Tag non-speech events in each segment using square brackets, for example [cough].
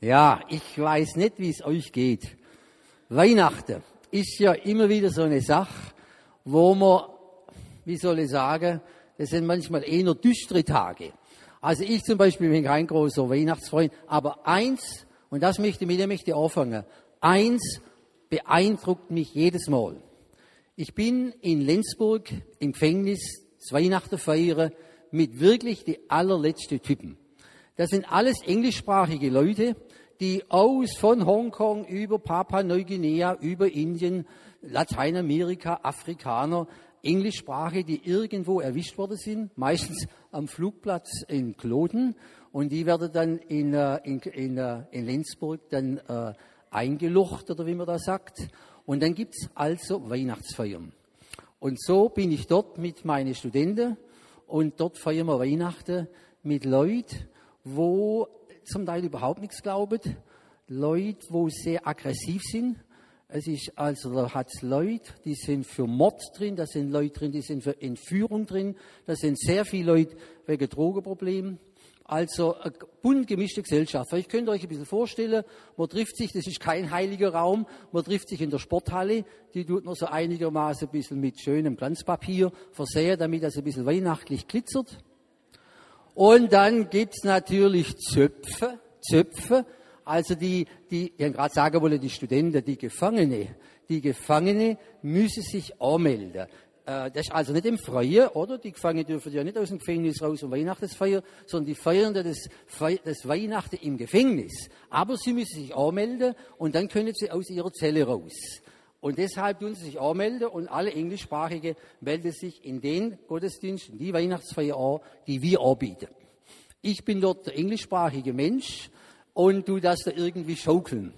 Ja, ich weiß nicht, wie es euch geht. Weihnachten ist ja immer wieder so eine Sache, wo man, wie soll ich sagen, das sind manchmal eher düstere Tage. Also ich zum Beispiel bin kein großer Weihnachtsfreund, aber eins, und das möchte mit dem möchte anfangen, eins beeindruckt mich jedes Mal. Ich bin in Lenzburg im Gefängnis das Weihnachten feiern mit wirklich die allerletzten Typen. Das sind alles englischsprachige Leute, die aus von Hongkong über Papua-Neuguinea, über Indien, Lateinamerika, Afrikaner, Englischsprache, die irgendwo erwischt worden sind, meistens am Flugplatz in Kloten, und die werden dann in, äh, in, in, äh, in Lenzburg dann äh, eingelucht, oder wie man da sagt. Und dann gibt's also Weihnachtsfeiern. Und so bin ich dort mit meinen Studenten und dort feiern wir Weihnachten mit Leuten, wo zum Teil überhaupt nichts glauben, Leute, wo sehr aggressiv sind. Es ist also, da hat es Leute, die sind für Mord drin, da sind Leute drin, die sind für Entführung drin, da sind sehr viele Leute wegen Drogenproblemen. Also eine bunt gemischte Gesellschaft. Vielleicht könnt ihr euch ein bisschen vorstellen, man trifft sich, das ist kein heiliger Raum, man trifft sich in der Sporthalle, die tut nur so einigermaßen ein bisschen mit schönem Glanzpapier versehen, damit das ein bisschen weihnachtlich glitzert. Und dann gibt's natürlich Zöpfe, Zöpfe, also die, die, ich gerade sagen wollen, die Studenten, die Gefangene, die Gefangene müssen sich anmelden. Äh, das ist also nicht im Freien, oder? Die Gefangenen dürfen ja nicht aus dem Gefängnis raus und Weihnachten feiern, sondern die feiern das, das Weihnachten im Gefängnis. Aber sie müssen sich anmelden und dann können sie aus ihrer Zelle raus. Und deshalb tun sie sich anmelden und alle Englischsprachige melden sich in den Gottesdienst, in die Weihnachtsfeier an, die wir anbieten. Ich bin dort der englischsprachige Mensch und du das da irgendwie schaukeln.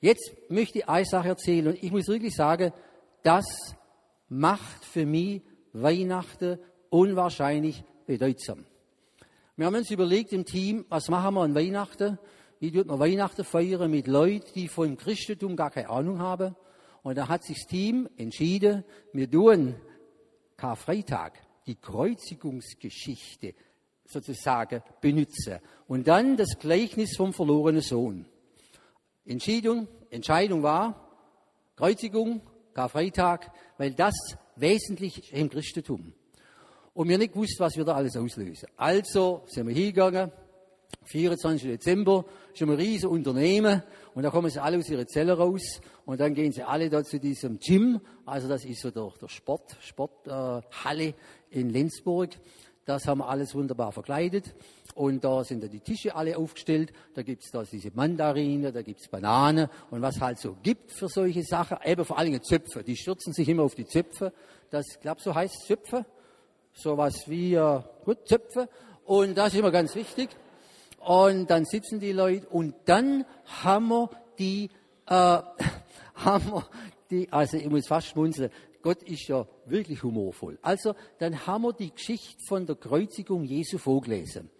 Jetzt möchte ich eine Sache erzählen und ich muss wirklich sagen, das macht für mich Weihnachten unwahrscheinlich bedeutsam. Wir haben uns überlegt im Team, was machen wir an Weihnachten? Wie tut man Weihnachten feiern mit Leuten, die vom Christentum gar keine Ahnung haben? Und da hat sich das Team entschieden, wir tun Karfreitag, die Kreuzigungsgeschichte sozusagen benutzen. Und dann das Gleichnis vom verlorenen Sohn. Entscheidung, Entscheidung war Kreuzigung, Karfreitag, weil das wesentlich im Christentum. Und wir nicht gewusst, was wir da alles auslösen. Also sind wir hingegangen, 24. Dezember, ist ein riesen Unternehmen und da kommen sie alle aus ihrer Zelle raus und dann gehen sie alle da zu diesem Gym, also das ist so der, der Sport, Sporthalle äh, in Lenzburg. Das haben wir alles wunderbar verkleidet. Und da sind da die Tische alle aufgestellt. Da gibt's da diese Mandarine, da gibt's Bananen und was halt so gibt für solche Sachen. Eben vor allen Dingen Zöpfe. Die stürzen sich immer auf die Zöpfe. Das, glaub so heißt Zöpfe. Sowas wie, äh, gut, Zöpfe. Und das ist immer ganz wichtig. Und dann sitzen die Leute und dann haben wir die, äh, [laughs] haben wir die, also ich muss fast schmunzeln, Gott ist ja wirklich humorvoll. Also, dann haben wir die Geschichte von der Kreuzigung Jesu vorgelesen.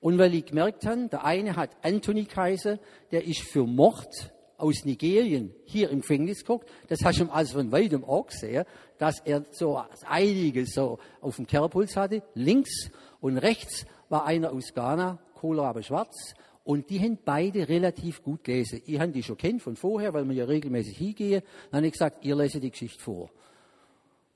Und weil ich gemerkt habe, der eine hat Anthony Kaiser, der ist für Mord aus Nigerien hier im Gefängnis geguckt. Das hast du also von weitem auch gesehen, dass er so einiges so auf dem Kerbholz hatte. Links und rechts war einer aus Ghana, Kohlrabe Schwarz. Und die haben beide relativ gut gelesen. Ich habe die schon kennt von vorher, weil wir ja regelmäßig hingehen. Dann habe ich gesagt, ihr lese die Geschichte vor.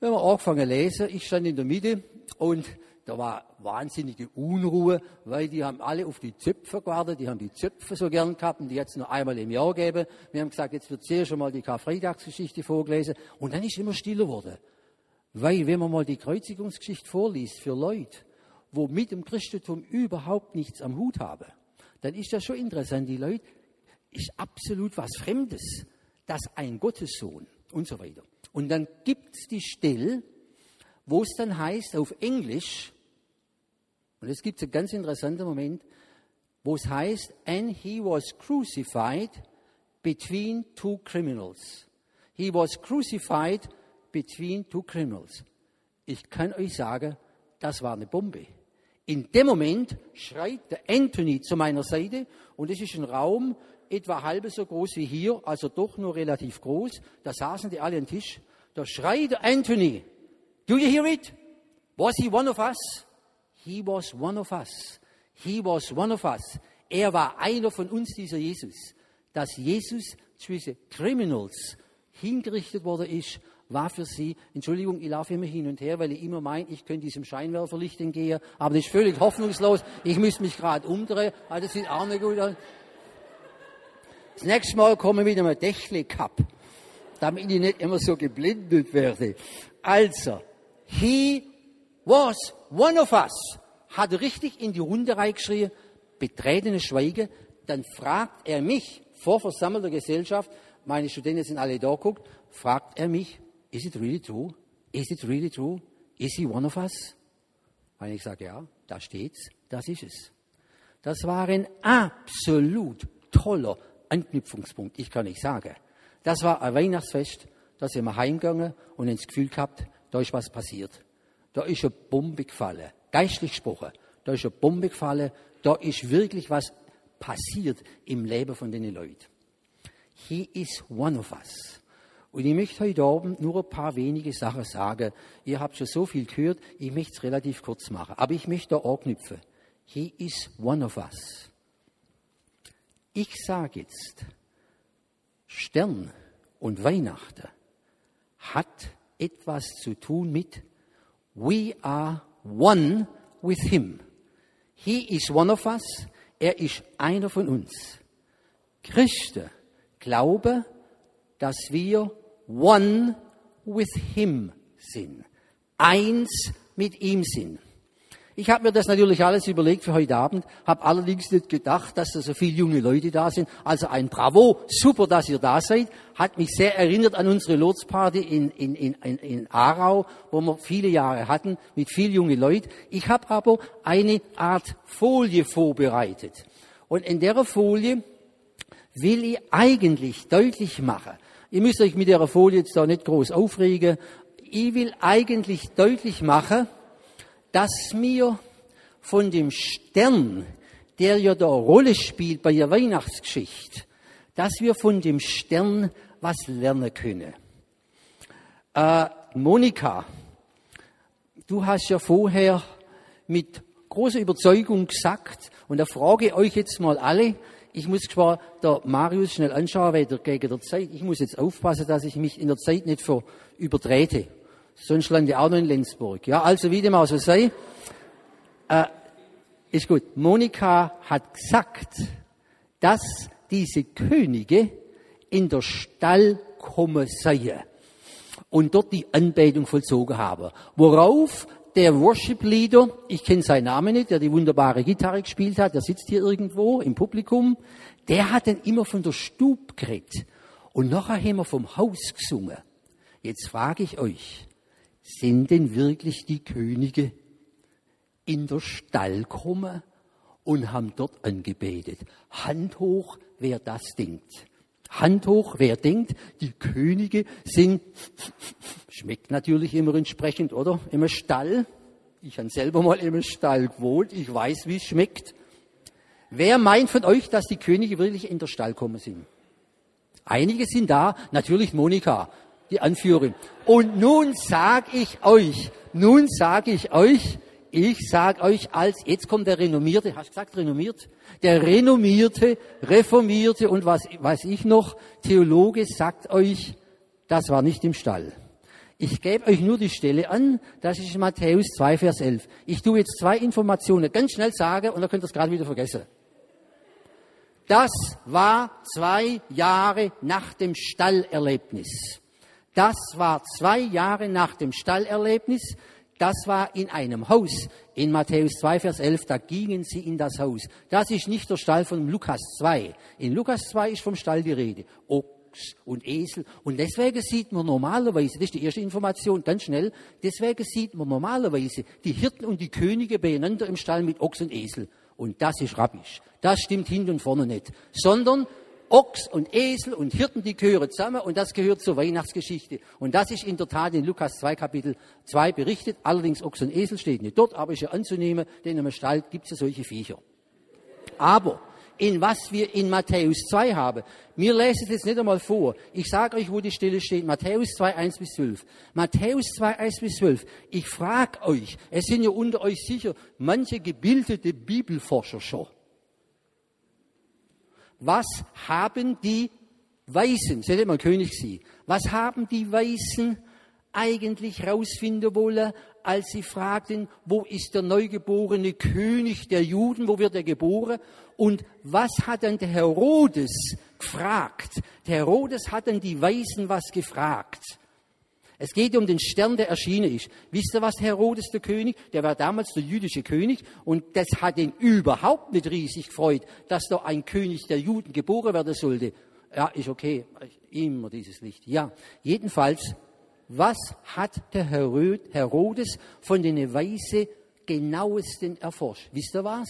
Wir haben angefangen zu lesen. Ich stand in der Mitte und da war wahnsinnige Unruhe, weil die haben alle auf die Zöpfe gewartet, die haben die Zöpfe so gern gehabt und die jetzt nur einmal im Jahr geben. Wir haben gesagt, jetzt wird sehr schon mal die Karfreitagsgeschichte vorgelesen und dann ist immer stiller geworden. Weil wenn man mal die Kreuzigungsgeschichte vorliest für Leute, wo mit dem Christentum überhaupt nichts am Hut haben, dann ist das schon interessant. Die Leute ist absolut was Fremdes, dass ein Gottessohn und so weiter. Und dann gibt es die Stelle, wo es dann heißt auf Englisch, und es gibt einen ganz interessanten Moment, wo es heißt, and he was crucified between two criminals. He was crucified between two criminals. Ich kann euch sagen, das war eine Bombe. In dem Moment schreit der Anthony zu meiner Seite und es ist ein Raum etwa halb so groß wie hier, also doch nur relativ groß. Da saßen die alle am Tisch da schreit Anthony, do you hear it? Was he one of us? He was one of us. He was one of us. Er war einer von uns, dieser Jesus. Dass Jesus zwischen Criminals hingerichtet worden ist, war für sie, Entschuldigung, ich laufe immer hin und her, weil ich immer meine, ich könnte diesem Scheinwerferlicht entgehen, aber das ist völlig hoffnungslos. Ich müsste mich gerade umdrehen, also das sieht auch nicht gut aus. Das nächste Mal komme ich mit einem Dächle-Cup, damit ich nicht immer so geblindet werde. Also, he was one of us, hat richtig in die Runde reingeschrien, betretenes Schweigen, dann fragt er mich vor versammelter Gesellschaft, meine Studenten sind alle da guckt, fragt er mich, is it really true? Is it really true? Is he one of us? Und ich sage, ja, da steht's, das ist es. Das war ein absolut toller Anknüpfungspunkt, ich kann nicht sagen. Das war ein Weihnachtsfest, da sind wir heimgegangen und ins Gefühl gehabt, da ist was passiert. Da ist eine Bombe gefallen, geistlich gesprochen. Da ist eine Bombe gefallen, da ist wirklich was passiert im Leben von den Leuten. He is one of us. Und ich möchte heute Abend nur ein paar wenige Sachen sagen. Ihr habt schon so viel gehört, ich möchte es relativ kurz machen. Aber ich möchte da anknüpfen. He is one of us. Ich sage jetzt, Stern und Weihnachten hat etwas zu tun mit We are one with him. He is one of us. Er ist einer von uns. Christen glauben, dass wir one with him sind. Eins mit ihm sind. Ich habe mir das natürlich alles überlegt für heute Abend, habe allerdings nicht gedacht, dass da so viele junge Leute da sind. Also ein Bravo, super, dass ihr da seid. Hat mich sehr erinnert an unsere Lotsparty in, in, in, in Aarau, wo wir viele Jahre hatten, mit viel junge Leuten. Ich habe aber eine Art Folie vorbereitet. Und in der Folie will ich eigentlich deutlich machen, Ihr müsst euch mit der Folie jetzt da nicht groß aufregen. Ich will eigentlich deutlich machen, dass mir von dem Stern, der ja da Rolle spielt bei der Weihnachtsgeschichte, dass wir von dem Stern was lernen können. Äh, Monika, du hast ja vorher mit großer Überzeugung gesagt, und da frage ich euch jetzt mal alle, ich muss zwar der Marius schnell anschauen, weil der gegen der Zeit, ich muss jetzt aufpassen, dass ich mich in der Zeit nicht für übertrete. Sonst lande ich auch noch in Lenzburg. Ja, also wie dem auch so sei. Äh, ist gut. Monika hat gesagt, dass diese Könige in der Stall kommen seien und dort die Anbetung vollzogen haben. Worauf der Worship-Leader, ich kenne seinen Namen nicht, der die wunderbare Gitarre gespielt hat, der sitzt hier irgendwo im Publikum, der hat dann immer von der Stub geredet. Und nachher haben wir vom Haus gesungen. Jetzt frage ich euch, sind denn wirklich die Könige in der Stall gekommen und haben dort angebetet? Hand hoch, wer das denkt. Hand hoch, wer denkt, die Könige sind, schmeckt natürlich immer entsprechend, oder? Im Stall. Ich habe selber mal im Stall gewohnt, ich weiß, wie es schmeckt. Wer meint von euch, dass die Könige wirklich in der Stall kommen sind? Einige sind da, natürlich Monika, die Anführerin. Und nun sag ich euch, nun sag ich euch, ich sag euch als, jetzt kommt der renommierte, hast du gesagt renommiert? Der renommierte, reformierte und was weiß ich noch, Theologe sagt euch, das war nicht im Stall. Ich gebe euch nur die Stelle an, das ist Matthäus 2, Vers 11. Ich tue jetzt zwei Informationen ganz schnell sagen und dann könnt ihr es gerade wieder vergessen. Das war zwei Jahre nach dem Stallerlebnis. Das war zwei Jahre nach dem Stallerlebnis. Das war in einem Haus. In Matthäus 2, Vers 11, da gingen sie in das Haus. Das ist nicht der Stall von Lukas 2. In Lukas 2 ist vom Stall die Rede. Ochs und Esel. Und deswegen sieht man normalerweise, das ist die erste Information, ganz schnell, deswegen sieht man normalerweise die Hirten und die Könige beieinander im Stall mit Ochs und Esel. Und das ist rabbisch. Das stimmt hinten und vorne nicht. Sondern Ochs und Esel und Hirten, die gehören zusammen und das gehört zur Weihnachtsgeschichte. Und das ist in der Tat in Lukas 2 Kapitel 2 berichtet. Allerdings Ochs und Esel steht nicht dort, aber ist ja anzunehmen, denn im Stall gibt es ja solche Viecher. Aber in was wir in Matthäus 2 haben. Mir lese es jetzt nicht einmal vor. Ich sage euch, wo die Stelle steht. Matthäus 2, 1 bis 12. Matthäus 2, 1 bis 12. Ich frage euch, es sind ja unter euch sicher manche gebildete Bibelforscher schon. Was haben die Weisen, sie hätte mal König sie, was haben die Weisen eigentlich herausfinden wollen, als sie fragten, wo ist der neugeborene König der Juden, wo wird er geboren? Und was hat dann der Herodes gefragt? Der Herodes hat dann die Weisen was gefragt. Es geht um den Stern, der erschienen ist. Wisst ihr was, Herodes der König? Der war damals der jüdische König und das hat ihn überhaupt nicht riesig gefreut, dass da ein König der Juden geboren werden sollte. Ja, ist okay. Immer dieses Licht. Ja, jedenfalls, was hat der Herodes von den Weise genauesten erforscht? Wisst ihr was?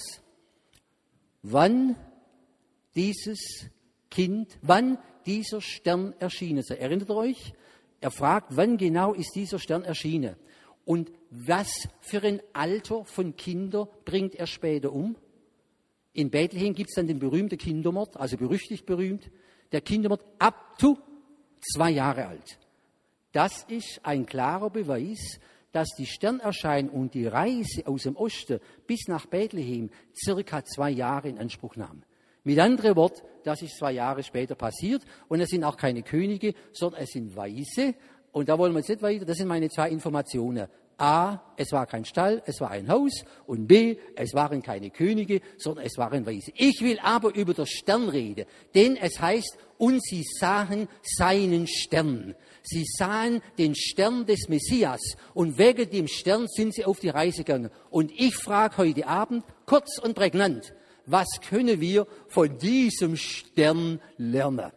Wann dieses Kind, wann dieser Stern erschienen ist. Erinnert ihr euch? Er fragt, wann genau ist dieser Stern erschienen? Und was für ein Alter von Kindern bringt er später um? In Bethlehem gibt es dann den berühmten Kindermord, also berüchtigt berühmt, der Kindermord ab zu zwei Jahre alt. Das ist ein klarer Beweis, dass die Sternerscheinung und die Reise aus dem Osten bis nach Bethlehem circa zwei Jahre in Anspruch nahm. Mit anderen Worten, das ist zwei Jahre später passiert und es sind auch keine Könige, sondern es sind Weise. Und da wollen wir jetzt nicht weiter. Das sind meine zwei Informationen. A, es war kein Stall, es war ein Haus. Und B, es waren keine Könige, sondern es waren Weise. Ich will aber über den Stern reden, denn es heißt, und sie sahen seinen Stern. Sie sahen den Stern des Messias und wegen dem Stern sind sie auf die Reise gegangen. Und ich frage heute Abend, kurz und prägnant, was können wir von diesem Stern lernen?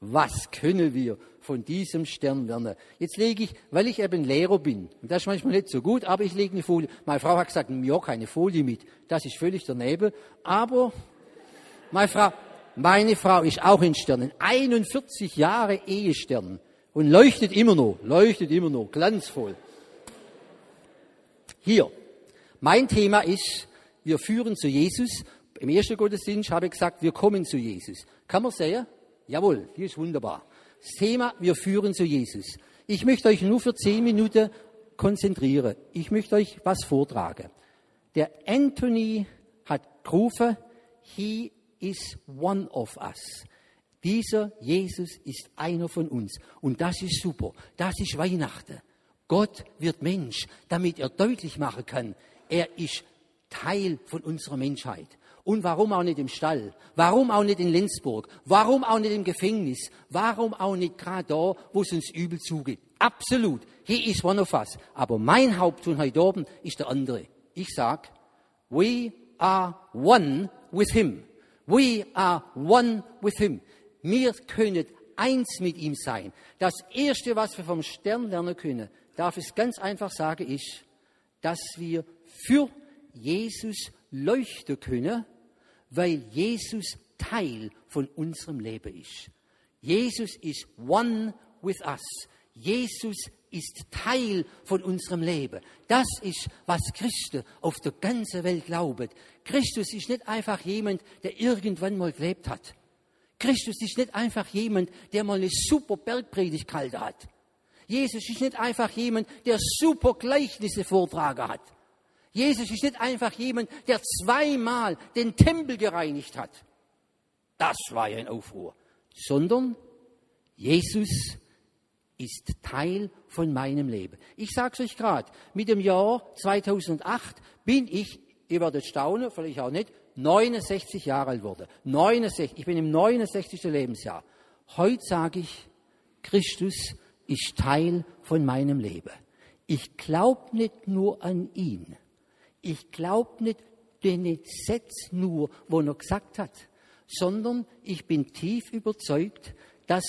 Was können wir von diesem Stern lernen? Jetzt lege ich, weil ich eben Lehrer bin, und das ist manchmal nicht so gut, aber ich lege eine Folie. Meine Frau hat gesagt, mir keine Folie mit. Das ist völlig daneben. Aber meine Frau, meine Frau ist auch in Sternen. 41 Jahre Ehestern. Und leuchtet immer noch, leuchtet immer noch, glanzvoll. Hier, mein Thema ist, wir führen zu Jesus. Im ersten Gottesdienst habe ich gesagt, wir kommen zu Jesus. Kann man sehen? Jawohl, die ist wunderbar. Das Thema, wir führen zu Jesus. Ich möchte euch nur für zehn Minuten konzentrieren. Ich möchte euch was vortragen. Der Anthony hat gerufen, he is one of us. Dieser Jesus ist einer von uns. Und das ist super. Das ist Weihnachten. Gott wird Mensch, damit er deutlich machen kann, er ist Teil von unserer Menschheit. Und warum auch nicht im Stall? Warum auch nicht in Lenzburg? Warum auch nicht im Gefängnis? Warum auch nicht gerade da, wo es uns übel zugeht? Absolut. He is one of us. Aber mein Haupttun heute oben ist der andere. Ich sag, we are one with him. We are one with him. Wir können eins mit ihm sein. Das erste, was wir vom Stern lernen können, darf ich ganz einfach sagen, ist, dass wir für Jesus leuchten können, weil Jesus Teil von unserem Leben ist. Jesus ist one with us. Jesus ist Teil von unserem Leben. Das ist, was Christen auf der ganzen Welt glauben. Christus ist nicht einfach jemand, der irgendwann mal gelebt hat. Christus ist nicht einfach jemand, der mal eine super Bergpredigt gehalten hat. Jesus ist nicht einfach jemand, der super Gleichnisse vortragen hat. Jesus ist nicht einfach jemand, der zweimal den Tempel gereinigt hat. Das war ja ein Aufruhr. Sondern Jesus ist Teil von meinem Leben. Ich sage es euch gerade, mit dem Jahr 2008 bin ich, ihr werdet staunen, vielleicht auch nicht, 69 Jahre alt wurde. 69, ich bin im 69. Lebensjahr. Heute sage ich, Christus ist Teil von meinem Leben. Ich glaube nicht nur an ihn. Ich glaube nicht den Satz nur, wo er gesagt hat, sondern ich bin tief überzeugt, dass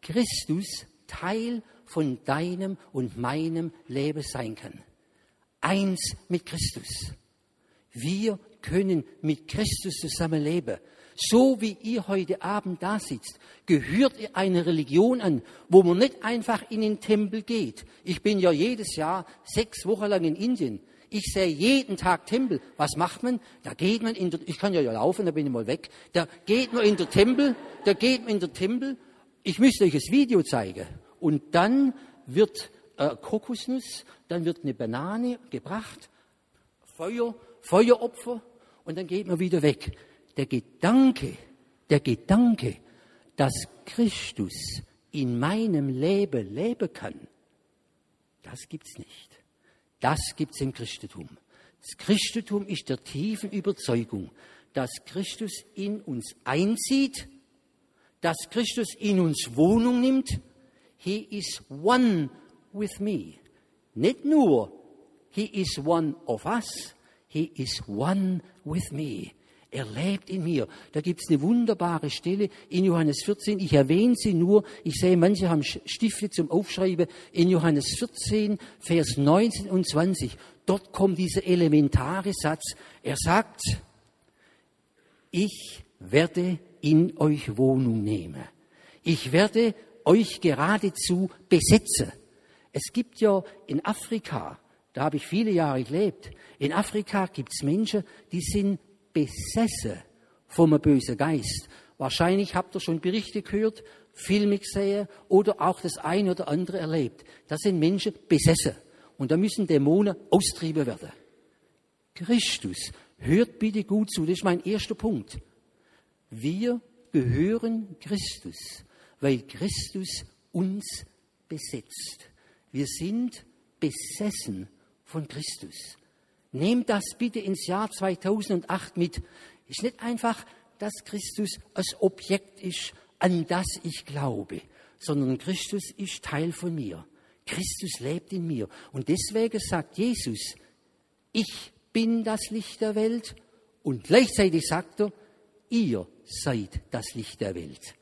Christus Teil von deinem und meinem Leben sein kann. Eins mit Christus. Wir können mit Christus zusammen leben so wie ihr heute Abend da sitzt, gehört ihr einer Religion an, wo man nicht einfach in den Tempel geht. Ich bin ja jedes Jahr sechs Wochen lang in Indien. Ich sehe jeden Tag Tempel. Was macht man? Da geht man in der, ich kann ja, laufen, da bin ich mal weg. Da geht man in der Tempel, da geht man in der Tempel. Ich müsste euch das Video zeigen. Und dann wird äh, Kokosnuss, dann wird eine Banane gebracht, Feuer, Feueropfer und dann geht man wieder weg. Der Gedanke, der Gedanke, dass Christus in meinem Leben leben kann, das gibt's nicht. Das gibt's im Christentum. Das Christentum ist der tiefen Überzeugung, dass Christus in uns einzieht, dass Christus in uns Wohnung nimmt. He is one with me. Nicht nur, he is one of us, he is one with me. Er lebt in mir. Da gibt es eine wunderbare Stelle in Johannes 14. Ich erwähne sie nur. Ich sehe, manche haben Stifte zum Aufschreiben. In Johannes 14, Vers 19 und 20. Dort kommt dieser elementare Satz. Er sagt, ich werde in euch Wohnung nehmen. Ich werde euch geradezu besetzen. Es gibt ja in Afrika, da habe ich viele Jahre gelebt, in Afrika gibt es Menschen, die sind besessen vom bösen Geist. Wahrscheinlich habt ihr schon Berichte gehört, Filme gesehen oder auch das eine oder andere erlebt. Da sind Menschen besessen und da müssen Dämonen austrieben werden. Christus, hört bitte gut zu, das ist mein erster Punkt. Wir gehören Christus, weil Christus uns besetzt. Wir sind besessen von Christus. Nehmt das bitte ins Jahr 2008 mit. Ist nicht einfach, dass Christus als Objekt ist, an das ich glaube, sondern Christus ist Teil von mir. Christus lebt in mir. Und deswegen sagt Jesus, ich bin das Licht der Welt und gleichzeitig sagt er, ihr seid das Licht der Welt.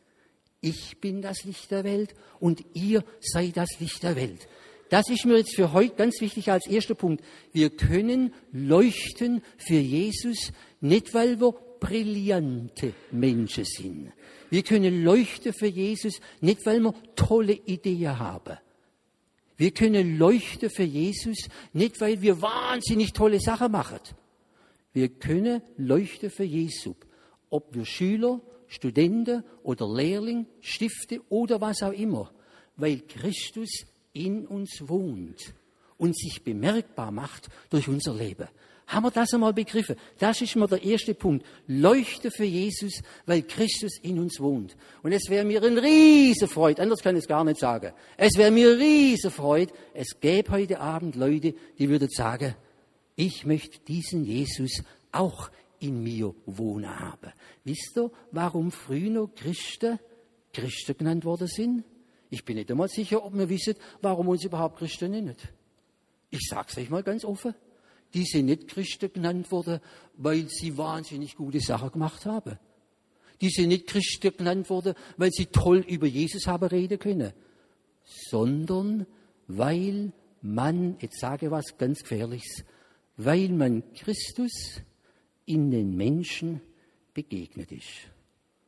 Ich bin das Licht der Welt und ihr seid das Licht der Welt. Das ist mir jetzt für heute ganz wichtig als erster Punkt. Wir können leuchten für Jesus, nicht weil wir brillante Menschen sind. Wir können leuchten für Jesus, nicht weil wir tolle Ideen haben. Wir können leuchten für Jesus, nicht weil wir wahnsinnig tolle Sachen machen. Wir können leuchten für Jesus, ob wir Schüler, Studenten oder Lehrling, Stifte oder was auch immer, weil Christus in uns wohnt und sich bemerkbar macht durch unser Leben. Haben wir das einmal begriffen? Das ist mal der erste Punkt. Leuchte für Jesus, weil Christus in uns wohnt. Und es wäre mir ein riese Freude, anders kann ich es gar nicht sagen. Es wäre mir riese Freude, es gäbe heute Abend Leute, die würden sagen, ich möchte diesen Jesus auch in mir wohnen haben. Wisst ihr, warum früher Christen Christen genannt worden sind? Ich bin nicht einmal sicher, ob wir wissen, warum uns überhaupt Christen nennen. Ich sage es euch mal ganz offen. Die sind nicht Christen genannt worden, weil sie wahnsinnig gute Sachen gemacht haben. Die sind nicht Christen genannt worden, weil sie toll über Jesus haben reden können, sondern weil man, jetzt sage ich was ganz Gefährliches, weil man Christus in den Menschen begegnet ist.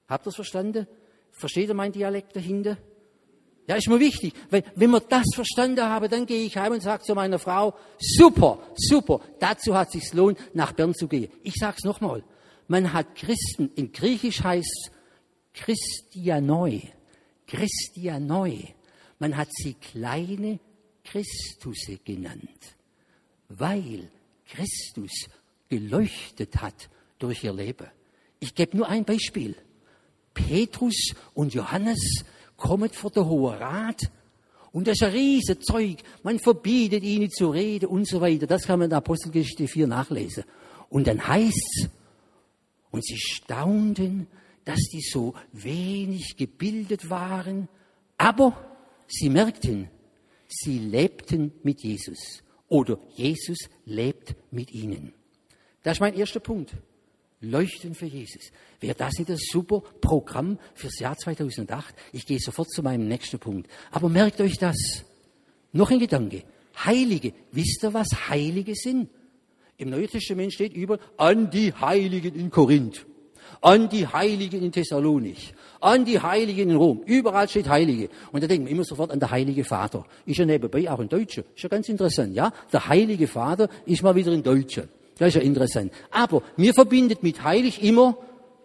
Habt ihr das verstanden? Versteht ihr mein Dialekt dahinter? Ja, ist mir wichtig, weil wenn wir das verstanden haben, dann gehe ich heim und sage zu meiner Frau, super, super, dazu hat es sich lohnt, nach Bern zu gehen. Ich sage es nochmal, man hat Christen, in Griechisch heißt Christianoi, Christianoi, man hat sie kleine Christusse genannt, weil Christus geleuchtet hat durch ihr Leben. Ich gebe nur ein Beispiel. Petrus und Johannes kommt vor der Hohe Rat und das ist ein riesen Zeug. Man verbietet ihnen zu reden und so weiter. Das kann man in der Apostelgeschichte 4 nachlesen. Und dann heißt's, und sie staunten, dass die so wenig gebildet waren, aber sie merkten, sie lebten mit Jesus oder Jesus lebt mit ihnen. Das ist mein erster Punkt. Leuchten für Jesus. Wäre das nicht ein super Programm fürs Jahr 2008? Ich gehe sofort zu meinem nächsten Punkt. Aber merkt euch das. Noch ein Gedanke. Heilige. Wisst ihr, was Heilige sind? Im Neuen Testament steht über an die Heiligen in Korinth, an die Heiligen in Thessalonich, an die Heiligen in Rom. Überall steht Heilige. Und da denken wir immer sofort an der Heilige Vater. Ist ja nebenbei auch ein Deutscher. Ist ja ganz interessant, ja? Der Heilige Vater ist mal wieder ein Deutscher. Das ist ja interessant. Aber mir verbindet mit heilig immer,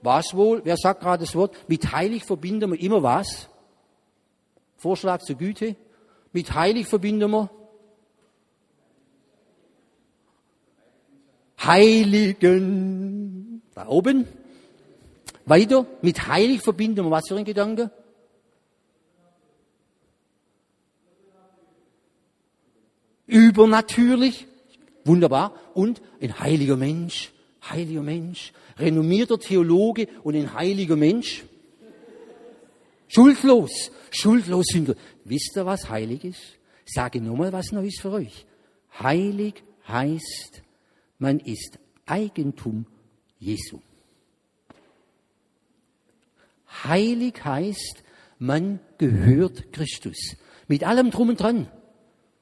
was wohl, wer sagt gerade das Wort, mit heilig verbinden wir immer was? Vorschlag zur Güte. Mit heilig verbinden wir Heiligen. Da oben. Weiter. Mit heilig verbinden wir was für ein Gedanke? Übernatürlich. Wunderbar. Und ein heiliger Mensch. Heiliger Mensch. Renommierter Theologe und ein heiliger Mensch. Schuldlos. Schuldlos sind wir. Wisst ihr, was heilig ist? Sage nur mal was Neues für euch. Heilig heißt, man ist Eigentum Jesu. Heilig heißt, man gehört Christus. Mit allem drum und dran.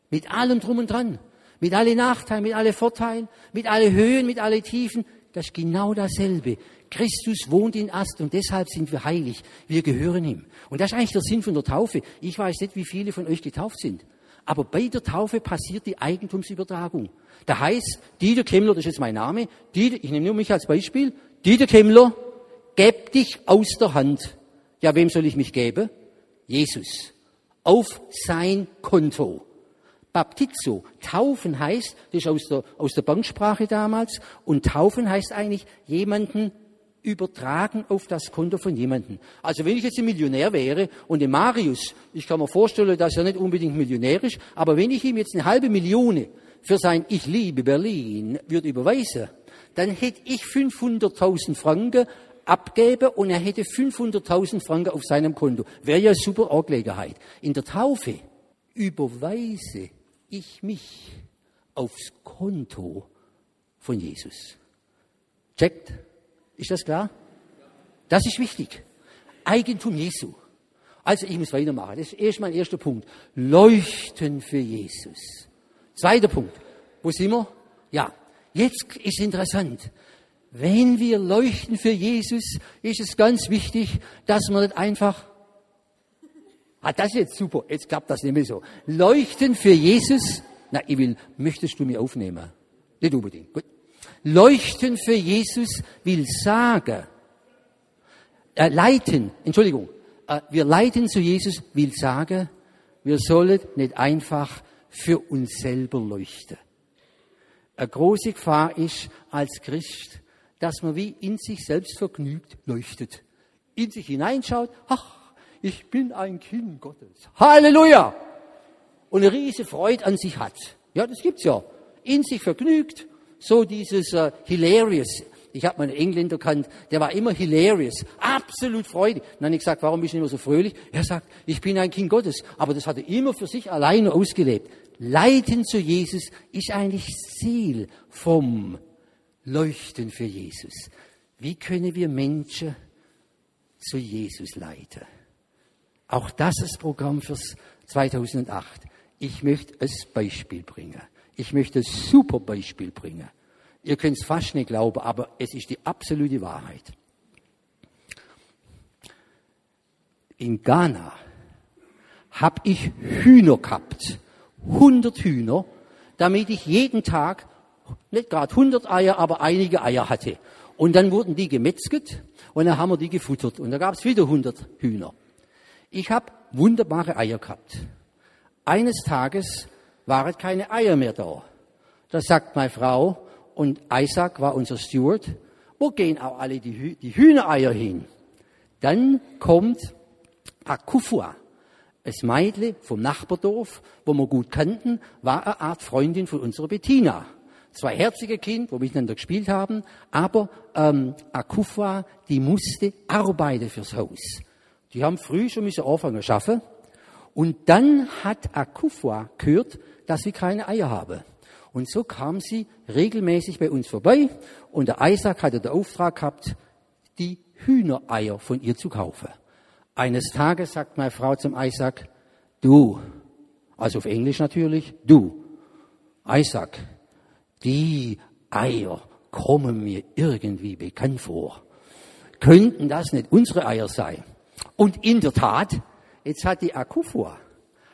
Mit allem drum und dran. Mit alle Nachteilen, mit alle Vorteilen, mit alle Höhen, mit alle Tiefen. Das ist genau dasselbe. Christus wohnt in Ast und deshalb sind wir heilig. Wir gehören ihm. Und das ist eigentlich der Sinn von der Taufe. Ich weiß nicht, wie viele von euch getauft sind. Aber bei der Taufe passiert die Eigentumsübertragung. Da heißt, Dieter Kemmler, das ist jetzt mein Name, Dieter, ich nehme nur mich als Beispiel, Dieter Kemmler, geb dich aus der Hand. Ja, wem soll ich mich geben? Jesus. Auf sein Konto. Baptizo. Taufen heißt, das ist aus der, aus der Banksprache damals, und taufen heißt eigentlich jemanden übertragen auf das Konto von jemandem. Also wenn ich jetzt ein Millionär wäre und der Marius, ich kann mir vorstellen, dass er nicht unbedingt Millionär ist, aber wenn ich ihm jetzt eine halbe Million für sein Ich liebe Berlin würde überweisen, dann hätte ich 500.000 Franken abgeben und er hätte 500.000 Franken auf seinem Konto. Wäre ja super Angelegenheit. In der Taufe überweise ich mich aufs Konto von Jesus. Checkt? Ist das klar? Das ist wichtig. Eigentum Jesu. Also ich muss weitermachen. Das ist erst mein erster Punkt. Leuchten für Jesus. Zweiter Punkt. Wo sind wir? Ja, jetzt ist interessant. Wenn wir leuchten für Jesus, ist es ganz wichtig, dass man nicht einfach, ah, das ist jetzt super, jetzt klappt das nicht mehr so. Leuchten für Jesus, na, ich will, möchtest du mir aufnehmen? Nicht unbedingt, gut. Leuchten für Jesus will sagen, äh, leiten, Entschuldigung, äh, wir leiten zu Jesus will sagen, wir sollen nicht einfach für uns selber leuchten. Eine große Gefahr ist als Christ, dass man wie in sich selbst vergnügt leuchtet. In sich hineinschaut, ach, ich bin ein Kind Gottes. Halleluja! Und eine riesige Freude an sich hat. Ja, das gibt's ja. In sich vergnügt, so dieses uh, hilarious. Ich habe meinen Engländer kannt, der war immer hilarious, absolut freudig. dann habe ich gesagt, warum bist du immer so fröhlich? Er sagt, ich bin ein Kind Gottes. Aber das hat er immer für sich alleine ausgelebt. Leiten zu Jesus ist eigentlich Ziel vom Leuchten für Jesus. Wie können wir Menschen zu Jesus leiten? Auch das ist Programm fürs 2008. Ich möchte es Beispiel bringen. Ich möchte ein super Beispiel bringen. Ihr könnt es fast nicht glauben, aber es ist die absolute Wahrheit. In Ghana habe ich Hühner gehabt. 100 Hühner, damit ich jeden Tag nicht gerade 100 Eier, aber einige Eier hatte. Und dann wurden die gemetzget und dann haben wir die gefuttert. Und da gab es wieder 100 Hühner. Ich habe wunderbare Eier gehabt. Eines Tages waren keine Eier mehr da. Da sagt meine Frau, und Isaac war unser Steward, wo gehen auch alle die, die Hühnereier hin? Dann kommt Akufua, das Meidle vom Nachbardorf, wo wir gut kannten, war eine Art Freundin von unserer Bettina. Zwei herzige Kind, wo wir miteinander gespielt haben, aber ähm, Akufua, die musste arbeiten fürs Haus. Die haben früh schon müssen anfangen schaffen. Und dann hat Akufua gehört, dass wir keine Eier haben. Und so kam sie regelmäßig bei uns vorbei und der Isaac hatte den Auftrag gehabt, die Hühnereier von ihr zu kaufen. Eines Tages sagt meine Frau zum Isaac, du, also auf Englisch natürlich, du, Isaac, die Eier kommen mir irgendwie bekannt vor. Könnten das nicht unsere Eier sein? Und in der Tat, jetzt hat die Akufua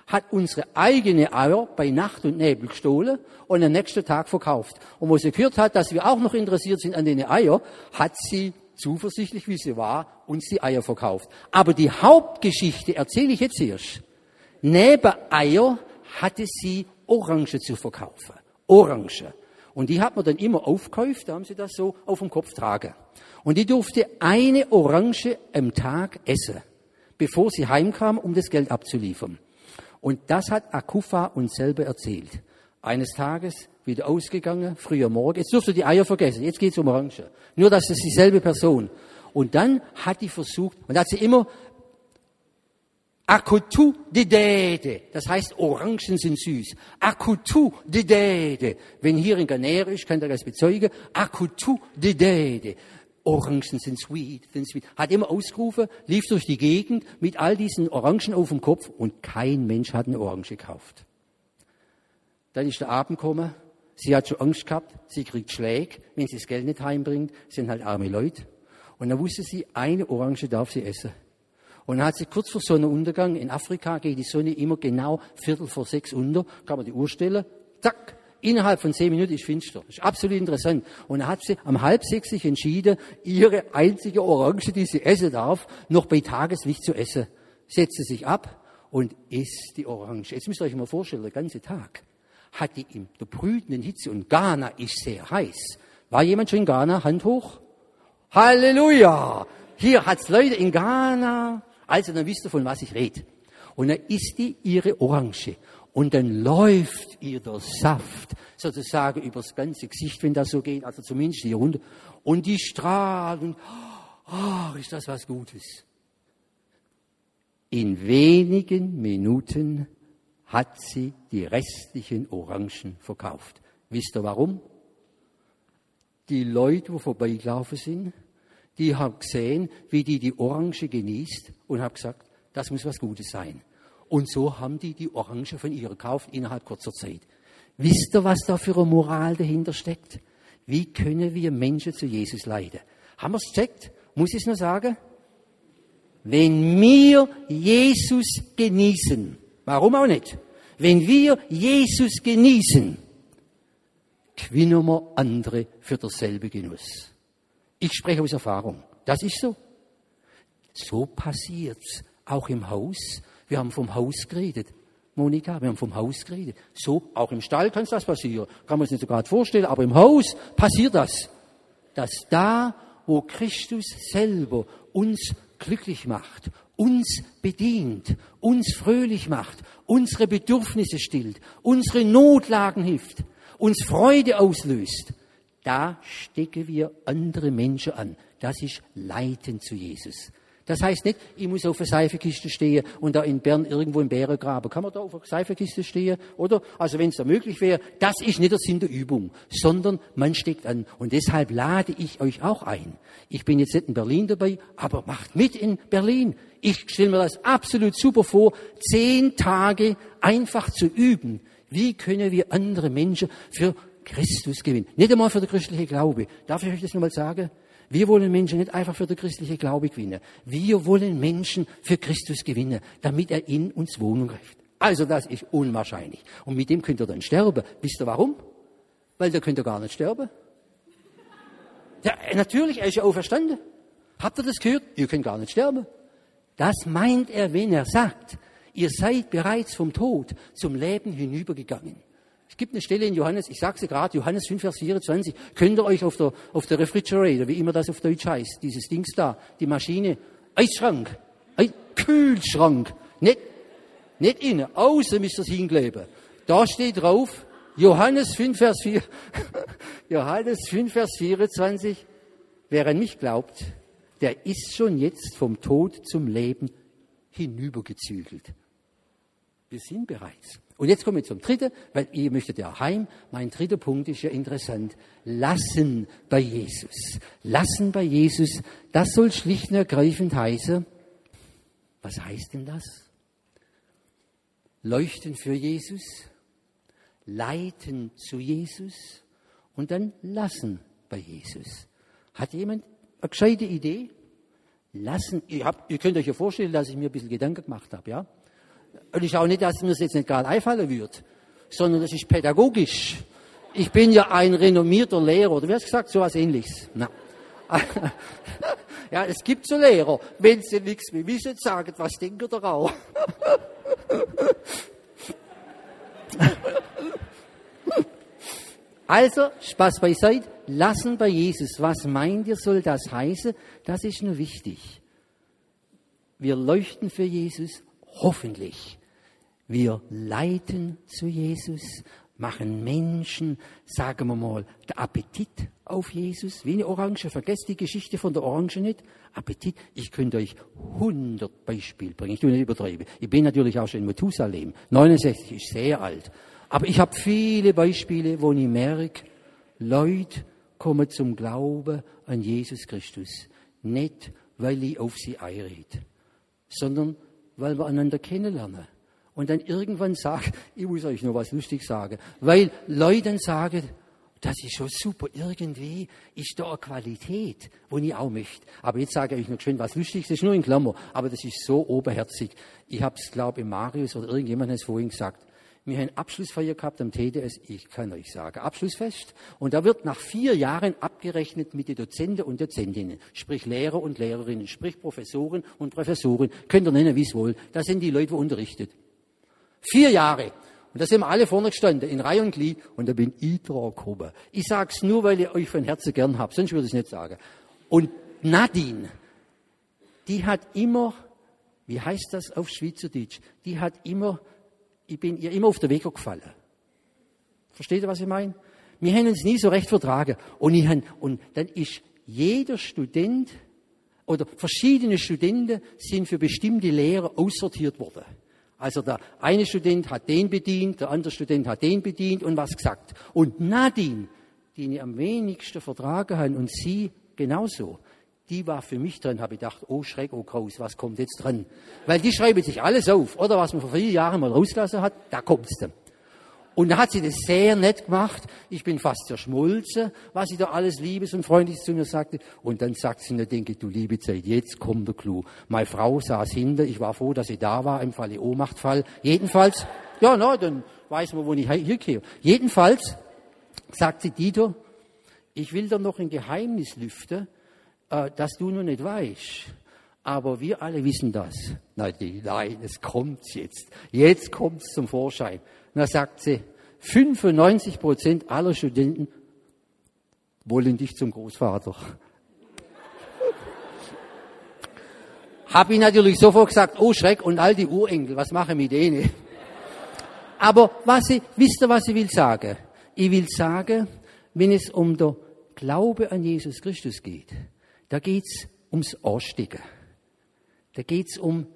hat unsere eigene Eier bei Nacht und Nebel gestohlen und am nächsten Tag verkauft. Und wo sie gehört hat, dass wir auch noch interessiert sind an den Eier, hat sie zuversichtlich, wie sie war, uns die Eier verkauft. Aber die Hauptgeschichte erzähle ich jetzt erst. Neben Eier hatte sie Orange zu verkaufen. Orange. Und die hat man dann immer aufgekauft, da haben sie das so auf dem Kopf tragen. Und die durfte eine Orange am Tag essen, bevor sie heimkam, um das Geld abzuliefern. Und das hat Akufa uns selber erzählt. Eines Tages wieder ausgegangen, früher Morgen. Jetzt dürft ihr die Eier vergessen. Jetzt geht's um Orange. Nur, dass es dieselbe Person. Und dann hat die versucht, und hat sie immer Akutu de Dede. Das heißt, Orangen sind süß. Akutu de Dede. Wenn hier in Ghanärisch, könnt ihr das bezeugen. Akutu de Dede. Orangen sind sweet, sind sweet. Hat immer ausgerufen, lief durch die Gegend mit all diesen Orangen auf dem Kopf und kein Mensch hat eine Orange gekauft. Dann ist der Abend gekommen. Sie hat schon Angst gehabt. Sie kriegt Schläge, wenn sie das Geld nicht heimbringt. Sind halt arme Leute. Und dann wusste sie, eine Orange darf sie essen. Und dann hat sie kurz vor Sonnenuntergang, in Afrika geht die Sonne immer genau Viertel vor sechs unter, kann man die Uhr stellen, zack, innerhalb von zehn Minuten ist finster. Das ist absolut interessant. Und dann hat sie am halb sechs sich entschieden, ihre einzige Orange, die sie essen darf, noch bei Tageslicht zu essen. Setzt sie sich ab und isst die Orange. Jetzt müsst ihr euch mal vorstellen, der ganze Tag hat die in der brütenden Hitze und Ghana ist sehr heiß. War jemand schon in Ghana? Hand hoch. Halleluja! Hier hat's Leute in Ghana, also dann wisst ihr, von was ich rede. Und dann isst die ihre Orange. Und dann läuft ihr der Saft sozusagen übers ganze Gesicht, wenn das so geht, also zumindest hier runter. Und die strahlt und, ach, ist das was Gutes. In wenigen Minuten hat sie die restlichen Orangen verkauft. Wisst ihr warum? Die Leute, die vorbeigelaufen sind, die haben gesehen, wie die die Orange genießt und haben gesagt, das muss was Gutes sein. Und so haben die die Orange von ihr gekauft innerhalb kurzer Zeit. Wisst ihr, was da für eine Moral dahinter steckt? Wie können wir Menschen zu Jesus leiden? Haben wir es gecheckt? Muss ich es nur sagen? Wenn wir Jesus genießen, warum auch nicht? Wenn wir Jesus genießen, gewinnen wir andere für derselbe Genuss. Ich spreche aus Erfahrung. Das ist so. So passiert's auch im Haus. Wir haben vom Haus geredet. Monika, wir haben vom Haus geredet. So, auch im Stall kann das passieren. Kann man sich nicht so gerade vorstellen, aber im Haus passiert das. Dass da, wo Christus selber uns glücklich macht, uns bedient, uns fröhlich macht, unsere Bedürfnisse stillt, unsere Notlagen hilft, uns Freude auslöst, da stecken wir andere Menschen an. Das ist Leiten zu Jesus. Das heißt nicht, ich muss auf einer Seifekiste stehen und da in Bern irgendwo im Bärengraben. Kann man da auf einer Seifekiste stehen? Oder? Also wenn es da möglich wäre, das ist nicht der Sinn der Übung, sondern man steckt an. Und deshalb lade ich euch auch ein. Ich bin jetzt nicht in Berlin dabei, aber macht mit in Berlin. Ich stelle mir das absolut super vor, zehn Tage einfach zu üben. Wie können wir andere Menschen für Christus gewinnen. Nicht einmal für den christlichen Glaube. Darf ich euch das nochmal sagen? Wir wollen Menschen nicht einfach für den christlichen Glaube gewinnen. Wir wollen Menschen für Christus gewinnen, damit er in uns Wohnung greift. Also das ist unwahrscheinlich. Und mit dem könnt ihr dann sterben. Wisst ihr warum? Weil da könnt ihr gar nicht sterben. Ja, natürlich, er ist ja auferstanden. Habt ihr das gehört? Ihr könnt gar nicht sterben. Das meint er, wenn er sagt, ihr seid bereits vom Tod zum Leben hinübergegangen. Gibt eine Stelle in Johannes, ich sage sie gerade, Johannes 5, Vers 24, könnt ihr euch auf der, auf der Refrigerator, wie immer das auf Deutsch heißt, dieses Dings da, die Maschine, Eisschrank, ein Kühlschrank, nicht, nicht innen, außen müsst ihr es hinkleben. Da steht drauf, Johannes 5, Vers 4, [laughs] Johannes 5, Vers 24, wer an mich glaubt, der ist schon jetzt vom Tod zum Leben hinübergezügelt. Wir sind bereits. Und jetzt kommen wir zum dritten, weil ihr möchtet ja heim. Mein dritter Punkt ist ja interessant. Lassen bei Jesus. Lassen bei Jesus. Das soll schlicht und ergreifend heißen. Was heißt denn das? Leuchten für Jesus, leiten zu Jesus und dann lassen bei Jesus. Hat jemand eine gescheite Idee? Lassen, ihr, habt, ihr könnt euch ja vorstellen, dass ich mir ein bisschen Gedanken gemacht habe, ja? Und ich auch nicht, dass mir das jetzt nicht gerade einfallen wird, sondern das ist pädagogisch. Ich bin ja ein renommierter Lehrer, oder wie hast du gesagt, so was ähnliches. Na. [laughs] ja, es gibt so Lehrer, wenn sie nichts mehr wissen, sagen, was denkt ihr auch? [laughs] Also, Spaß beiseite, lassen bei Jesus. Was meint ihr, soll das heißen? Das ist nur wichtig. Wir leuchten für Jesus, hoffentlich. Wir leiten zu Jesus, machen Menschen, sagen wir mal, der Appetit auf Jesus, wie eine Orange. Vergesst die Geschichte von der Orange nicht. Appetit. Ich könnte euch 100 Beispiele bringen. Ich tue nicht übertreiben. Ich bin natürlich auch schon in Methusalem. 69 ist sehr alt. Aber ich habe viele Beispiele, wo ich merke, Leute kommen zum Glauben an Jesus Christus. Nicht, weil ich auf sie einrede, sondern weil wir einander kennenlernen. Und dann irgendwann sagt, ich muss euch noch was lustig sagen, weil Leute dann sagen, das ist schon super, irgendwie ist da eine Qualität, wo ich auch möchte. Aber jetzt sage ich euch noch schön was Lustiges, das ist nur in Klammer, aber das ist so oberherzig. Ich habe es, glaube ich, Marius oder irgendjemand hat es vorhin gesagt. Wir haben Abschlussfeier gehabt am TDS, ich kann euch sagen, Abschlussfest. Und da wird nach vier Jahren abgerechnet mit den Dozenten und Dozentinnen, sprich Lehrer und Lehrerinnen, sprich Professoren und Professoren. Könnt ihr nennen, wie es wohl. Das sind die Leute, die unterrichtet. Vier Jahre. Und da sind wir alle vorne gestanden, in Reihe und Glied, und da bin ich dran gekommen. Ich sag's nur, weil ich euch von Herzen gern hab, sonst würde ich nicht sagen. Und Nadine, die hat immer, wie heißt das auf Schweizerdeutsch, die hat immer, ich bin ihr immer auf den Weg gefallen. Versteht ihr, was ich meine? Wir haben uns nie so recht vertragen. Und, ich hab, und dann ist jeder Student oder verschiedene Studenten sind für bestimmte Lehrer aussortiert worden. Also der eine Student hat den bedient, der andere Student hat den bedient und was gesagt. Und Nadine, die ich am wenigsten vertragen habe und sie genauso, die war für mich drin, habe ich gedacht, oh Schreck, oh Kraus, was kommt jetzt dran? Weil die schreiben sich alles auf, oder was man vor vier Jahren mal rausgelassen hat, da kommt's dann. Und da hat sie das sehr nett gemacht. Ich bin fast zerschmolzen, was sie da alles Liebes und Freundliches zu mir sagte. Und dann sagt sie mir, denke, du liebe Zeit, jetzt kommt der Clou. Meine Frau saß hinter, ich war froh, dass sie da war, im Falle Ohnmachtfall. Jedenfalls, ja, na, dann weiß man, wo ich hier gehe. Jedenfalls sagt sie, Dieter, ich will dir noch ein Geheimnis lüften, äh, das du noch nicht weißt. Aber wir alle wissen das. Nein, nein, es kommt jetzt. Jetzt kommt es zum Vorschein. Und da sagt sie, 95 Prozent aller Studenten wollen dich zum Großvater. [laughs] Habe ich natürlich sofort gesagt, oh Schreck, und all die Urenkel, was mache ich mit denen? Aber was ich, wisst ihr, was ich will sagen? Ich will sagen, wenn es um den Glaube an Jesus Christus geht, da geht's ums Anstecken. Da geht's um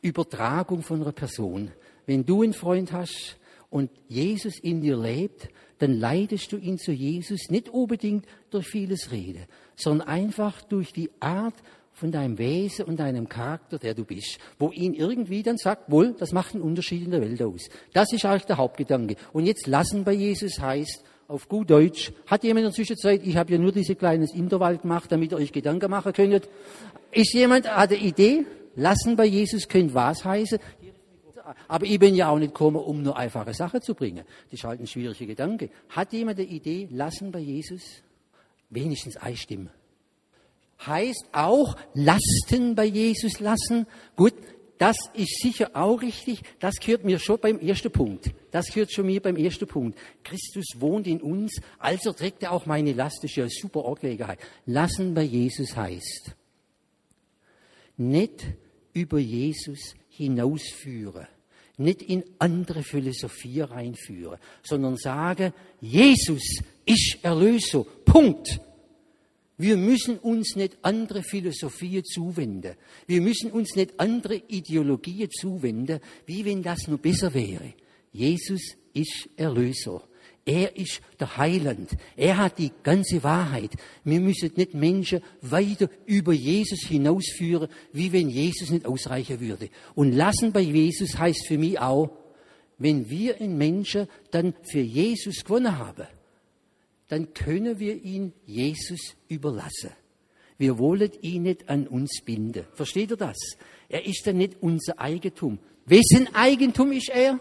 Übertragung von einer Person. Wenn du einen Freund hast, und Jesus in dir lebt, dann leidest du ihn zu Jesus nicht unbedingt durch vieles Rede, sondern einfach durch die Art von deinem Wesen und deinem Charakter, der du bist, wo ihn irgendwie dann sagt, wohl, das macht einen Unterschied in der Welt aus. Das ist eigentlich der Hauptgedanke. Und jetzt lassen bei Jesus heißt, auf gut Deutsch, hat jemand in der Zwischenzeit, ich habe ja nur diese kleines Intervall gemacht, damit ihr euch Gedanken machen könntet. Ist jemand, hat eine Idee? Lassen bei Jesus könnte was heißen? Aber ich bin ja auch nicht gekommen, um nur einfache Sachen zu bringen. Das ist halt ein schwieriger Gedanke. Hat jemand eine Idee, lassen bei Jesus? Wenigstens einstimmen. Heißt auch, Lasten bei Jesus lassen. Gut, das ist sicher auch richtig. Das gehört mir schon beim ersten Punkt. Das gehört schon mir beim ersten Punkt. Christus wohnt in uns, also trägt er auch meine Last. Das ist ja eine super Angelegenheit. Lassen bei Jesus heißt, nicht über Jesus hinausführen, nicht in andere Philosophie reinführen, sondern sagen, Jesus ist Erlöser. Punkt. Wir müssen uns nicht andere Philosophien zuwenden. Wir müssen uns nicht andere Ideologien zuwenden, wie wenn das nur besser wäre. Jesus ist Erlöser. Er ist der Heiland. Er hat die ganze Wahrheit. Wir müssen nicht Menschen weiter über Jesus hinausführen, wie wenn Jesus nicht ausreichen würde. Und lassen bei Jesus heißt für mich auch, wenn wir einen Menschen dann für Jesus gewonnen haben, dann können wir ihn Jesus überlassen. Wir wollen ihn nicht an uns binden. Versteht ihr das? Er ist dann nicht unser Eigentum. Wessen Eigentum ist er?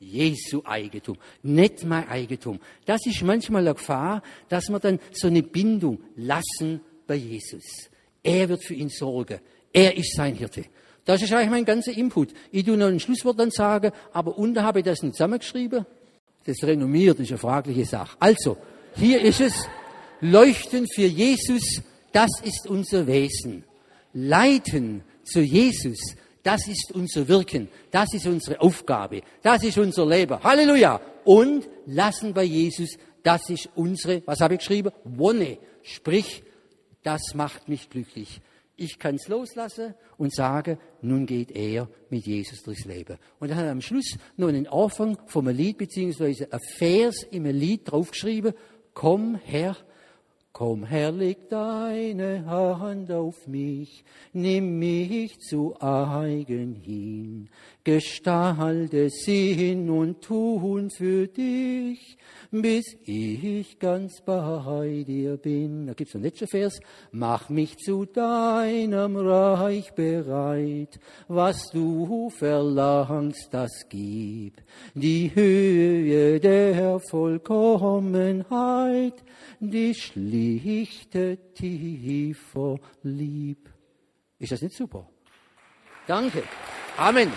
Jesu Eigentum, nicht mein Eigentum. Das ist manchmal eine Gefahr, dass wir dann so eine Bindung lassen bei Jesus. Er wird für ihn sorgen. Er ist sein Hirte. Das ist eigentlich mein ganzer Input. Ich tue noch ein Schlusswort dann sagen, aber unten habe ich das nicht zusammengeschrieben. das renommiert, ist eine fragliche Sache. Also, hier ist es, leuchten für Jesus, das ist unser Wesen. Leiten zu Jesus, das ist unser Wirken, das ist unsere Aufgabe, das ist unser Leben. Halleluja! Und lassen bei Jesus, das ist unsere, was habe ich geschrieben? Wonne. Sprich, das macht mich glücklich. Ich kann es loslassen und sagen, nun geht er mit Jesus durchs Leben. Und er hat am Schluss noch einen Anfang vom Lied, beziehungsweise ein Vers im Lied draufgeschrieben, komm Herr, Komm, Herr, leg deine Hand auf mich, nimm mich zu eigen hin, gestalte Sinn und Tun für dich, bis ich ganz bei dir bin. Da gibt's einen letzten Vers. Mach mich zu deinem Reich bereit, was du verlangst, das gib. Die Höhe der Vollkommenheit, die schlichte tiefer Lieb. Ist das nicht super? Danke. Amen.